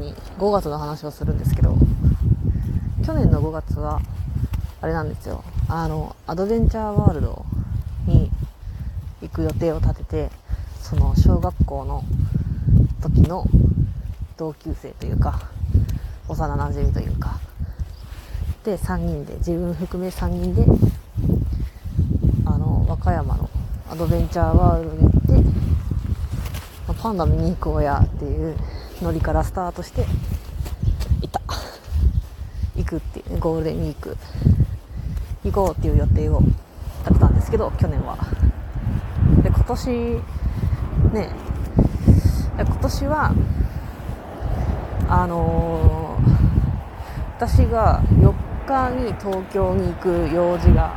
に5月の話をするんですけど去年の5月はあれなんですよ。あのアドベンチャーワールドに行く予定を立ててその小学校の時の同級生というか幼なじみというか。で3人で自分含め3人であの和歌山のアドベンチャーワールドに行ってパンダ見に行こうやっていうノリからスタートしていた。行くっていうゴールデンウィーク。行こうっていう予定を立てたんですけど去年は。で今年ね今年はあのー、私が4日に東京に行く用事が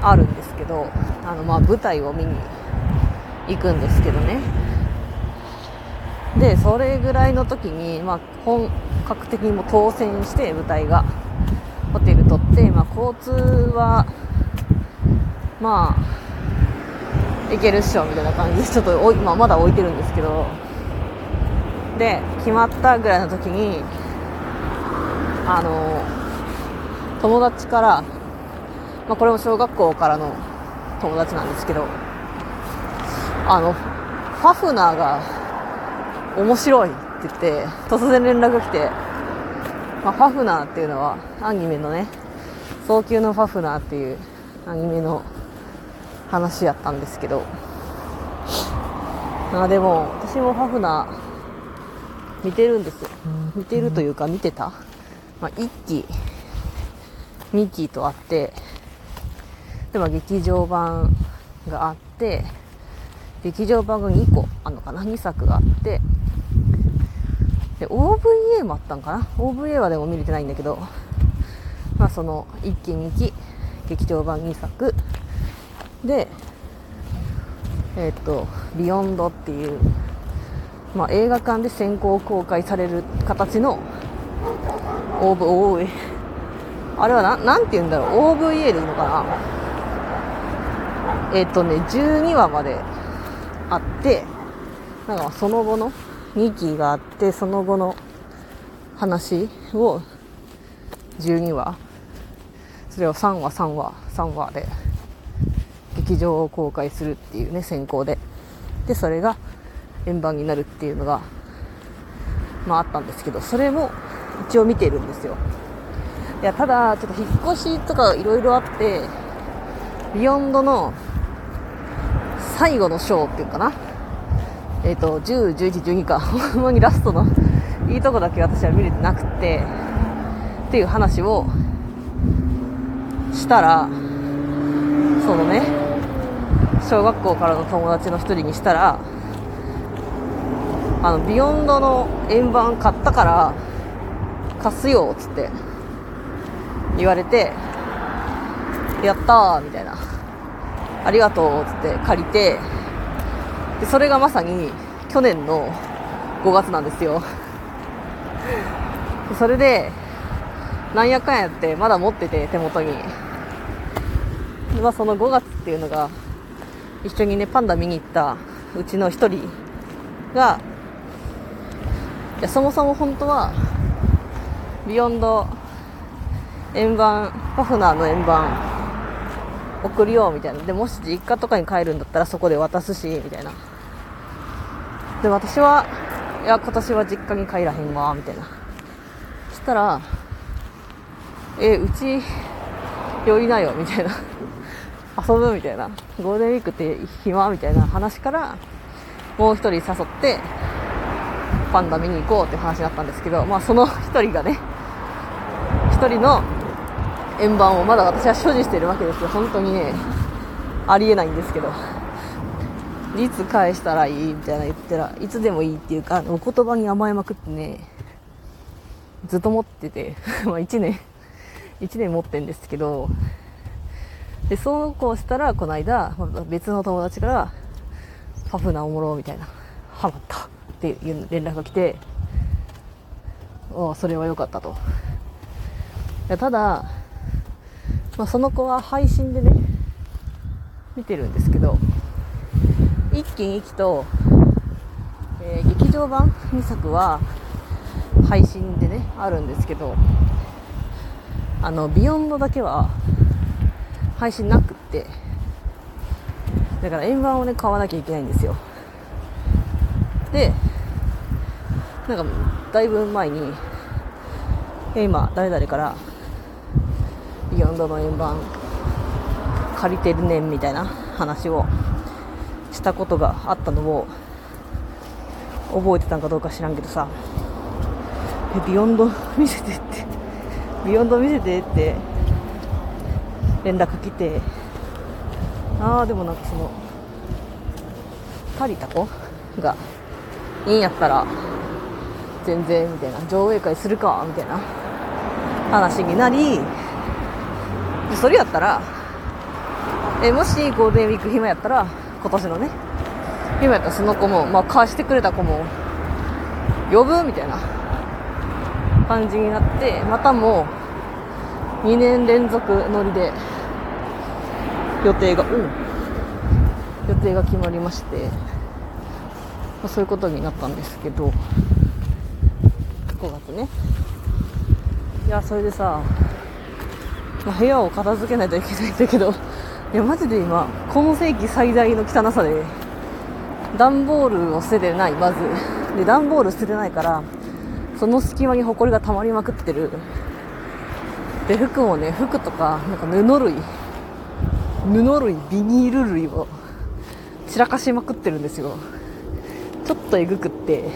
あるんですけどあのまあ舞台を見に行くんですけどね。でそれぐらいの時に、まあ、本格的にも当選して舞台がホテル取って、まあ、交通はまあ行けるっしょみたいな感じでちょっとお今まだ置いてるんですけどで決まったぐらいの時にあの友達から、まあ、これも小学校からの友達なんですけどあのファフナーが面白いって言って突然連絡が来て、まあ、ファフナーっていうのはアニメのね早急のファフナーっていうアニメの話やったんですけど。まあでも私もファフナー見てるんですよ。見てるというか見てた、まあ、1期2期とあってで、まあ、劇場版があって劇場版が2個あんのかな？2作があってで OVA もあったんかな？OVA はでも見れてないんだけど。まあその1期2期劇場版2作。でえっ、ー、と「ビヨンドっていう、まあ、映画館で先行公開される形の OVA あれはななんて言うんだろう？OVA でいいのかな？えっ、ー、とね12話まであってなんかその後の2期があってその後の話を12話。それを3話3話3話で劇場を公開するっていうね先行で。でそれが円盤になるっていうのがまああったんですけどそれも一応見てるんですよ。いやただちょっと引っ越しとかいろいろあってビヨンドの最後のショーっていうかな。えっ、ー、と、10、11、12か。ほんまにラストのいいとこだけ私は見れてなくて、っていう話をしたら、そのね、小学校からの友達の一人にしたら、あの、ビヨンドの円盤買ったから、貸すよ、つって言われて、やったー、みたいな。ありがとうつって借りてでそれがまさに去年の5月なんですよ。それでなんやかんやってまだ持ってて手元に、まあ、その5月っていうのが一緒にねパンダ見に行ったうちの1人がいやそもそも本当はビヨンド円盤パフナーの円盤送るよみたいな。でもし実家とかに帰るんだったらそこで渡すしみたいな。で私はいや今年は実家に帰らへんわみたいな。そしたらえうち寄りなよみたいな。遊ぶみたいな。ゴールデンウィークって暇みたいな話からもう一人誘ってパンダ見に行こうって話になったんですけどまあその一人がね一人の円盤をまだ私は所持してるわけですよ。本当にねありえないんですけど。いつ返したらいいみたいな言ったらいつでもいいっていうかお言葉に甘えまくってねずっと持ってて まあ1年1年持ってんですけどでそうこうしたらこの間別の友達から「パフなおもろ」みたいな「ハマった」っていう連絡が来てああそれは良かったと。ただまあ、その子は配信でね見てるんですけど一気一気と、えー、劇常版2作は配信でねあるんですけどあのビヨンドだけは配信なくってだから円盤をね買わなきゃいけないんですよ。でなんかだいぶ前に今誰々からビヨンドの円盤借りてるねんみたいな話をしたことがあったのを覚えてたんかどうか知らんけどさ。えビヨンド 見せてって。ビヨンド見せてって。連絡来て。ああでもなんかその借りた子がいいんやったら全然みたいな。上映会するかみたいな。話になりそれやったらえもしゴールデンウィーク暇やったら今年のね。暇やったらその子も、まあ、貸してくれた子も呼ぶみたいな感じになってまたもう2年連続乗りで予定がうん。予定が決まりまして、まあ、そういうことになったんですけど5月ね。いやそれでさ、まあ、部屋を片付けないといけないんだけどいやマジで今今世紀最大の汚さで段ボールを捨ててないまず。で段ボール捨ててないからその隙間にホコリが溜まりまくってる。で服もね服とかなんか布類。布類ビニール類を散らかしまくってるんですよ。ちょっとえぐくって。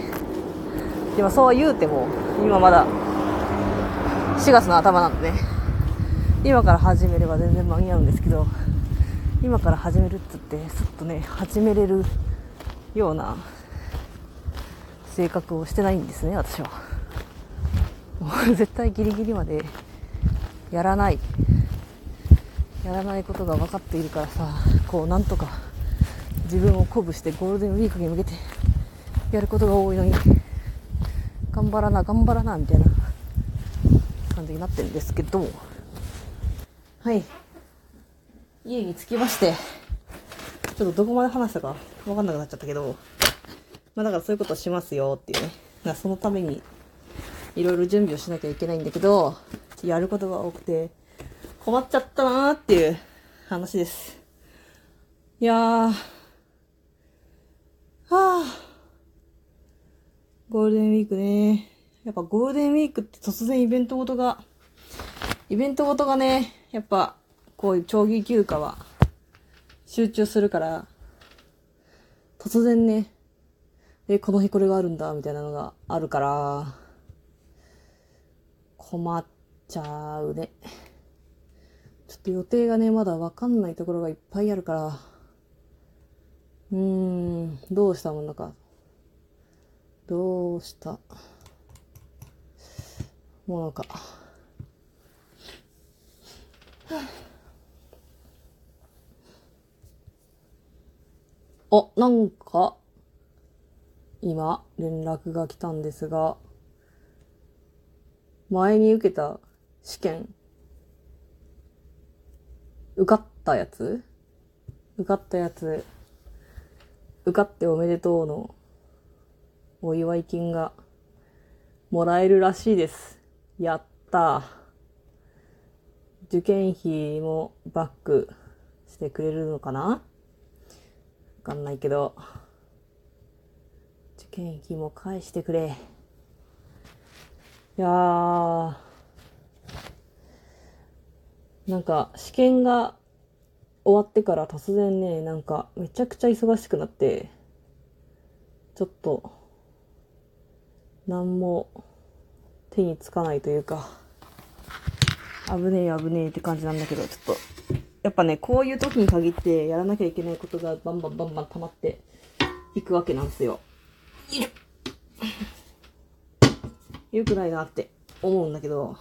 でもそう言うても今まだ4月の頭なんでね。今から始めれば全然間に合うんですけど。今から始めるっつってすっとね始めれるような性格をしてないんですね私は。もう 絶対ギリギリまでやらない。やらないことが分かっているからさこうなんとか自分を鼓舞してゴールデンウィークに向けてやることが多いのに頑張らな頑張らなみたいな感じになってるんですけどはい。家に着きましてちょっとどこまで話したか分かんなくなっちゃったけどまあだからそういうことしますよっていうね。だそのためにいろいろ準備をしなきゃいけないんだけどやることが多くて困っちゃったなーっていう話です。いやーはあゴールデンウィークね。やっぱゴールデンウィークって突然イベントごとが、イベントごとがね、やっぱこういう長期休暇は集中するから、突然ね、え、この日これがあるんだ、みたいなのがあるから、困っちゃうね。ちょっと予定がね、まだわかんないところがいっぱいあるから、うーん、どうしたもんだか。どうした？ものか。あ、なんか、今、連絡が来たんですが、前に受けた試験、受かったやつ？受かったやつ、受かっておめでとうのお祝い金がもらえるらしいです。やった受験費もバックしてくれるのかな？かんないけど、受験費も返してくれ。いやー、なんか試験が終わってから突然ね、なんかめちゃくちゃ忙しくなって、ちょっと何も手につかないというか、危ねえ危ねえって感じなんだけど、ちょっと、やっぱね、こういう時に限ってやらなきゃいけないことがバンバンバンバン溜まっていくわけなんですよ。よいしょ。よくないなって思うんだけど、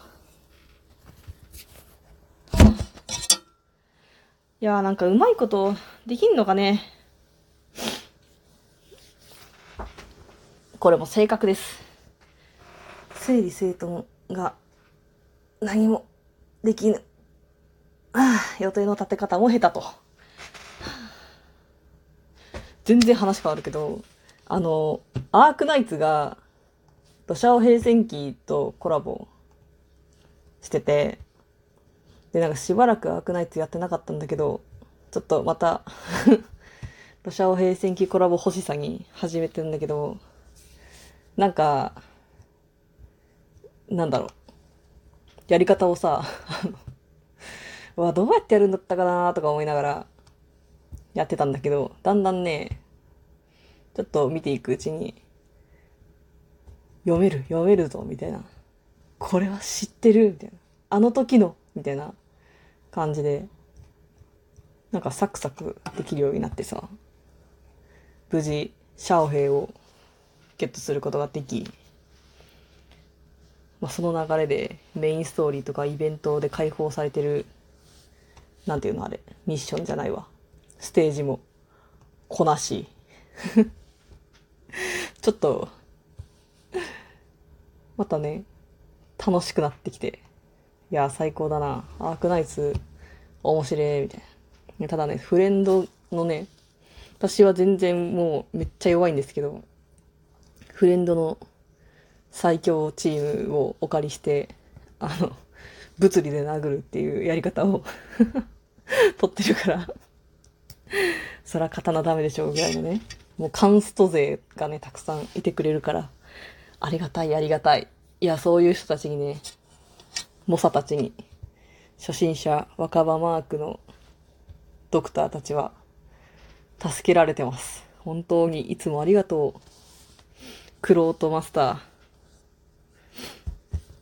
いやーなんかうまいことできんのかね。これも性格です。整理整頓が何もできぬ。ああ、予定の立て方も下手と。全然話変わるけど、あの、アークナイツが、土砂を平戦記とコラボしてて、で、なんかしばらくアークナイツやってなかったんだけど、ちょっとまた土砂王平戦記コラボ欲しさに始めてるんだけど、なんか、なんだろう。やり方をさ、うわ、どうやってやるんだったかなとか思いながらやってたんだけど、だんだんね、ちょっと見ていくうちに、読める、読めるぞ、みたいな。これは知ってる、みたいな。あの時の、みたいな感じで、なんかサクサクできるようになってさ、無事、シャオヘイをゲットすることができ、まあ、その流れでメインストーリーとかイベントで解放されてる、なんていうのあれ、ミッションじゃないわ。ステージもこなし。ちょっと、またね、楽しくなってきて。いや、最高だな。アークナイツ、面白い、みたいな。ただね、フレンドのね、私は全然もうめっちゃ弱いんですけど、フレンドの最強チームをお借りして、あの、物理で殴るっていうやり方を 取ってるからそら刀ダメでしょうぐらいのね。もうカンスト勢がね、たくさんいてくれるから、ありがたい、ありがたい。いや、そういう人たちにね、猛者たちに、初心者若葉マークのドクターたちは、助けられてます。本当にいつもありがとう。クロートマスター。は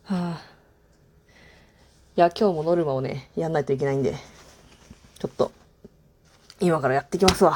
あ。いや、今日もノルマをね、やんないといけないんで、ちょっと、今からやってきますわ。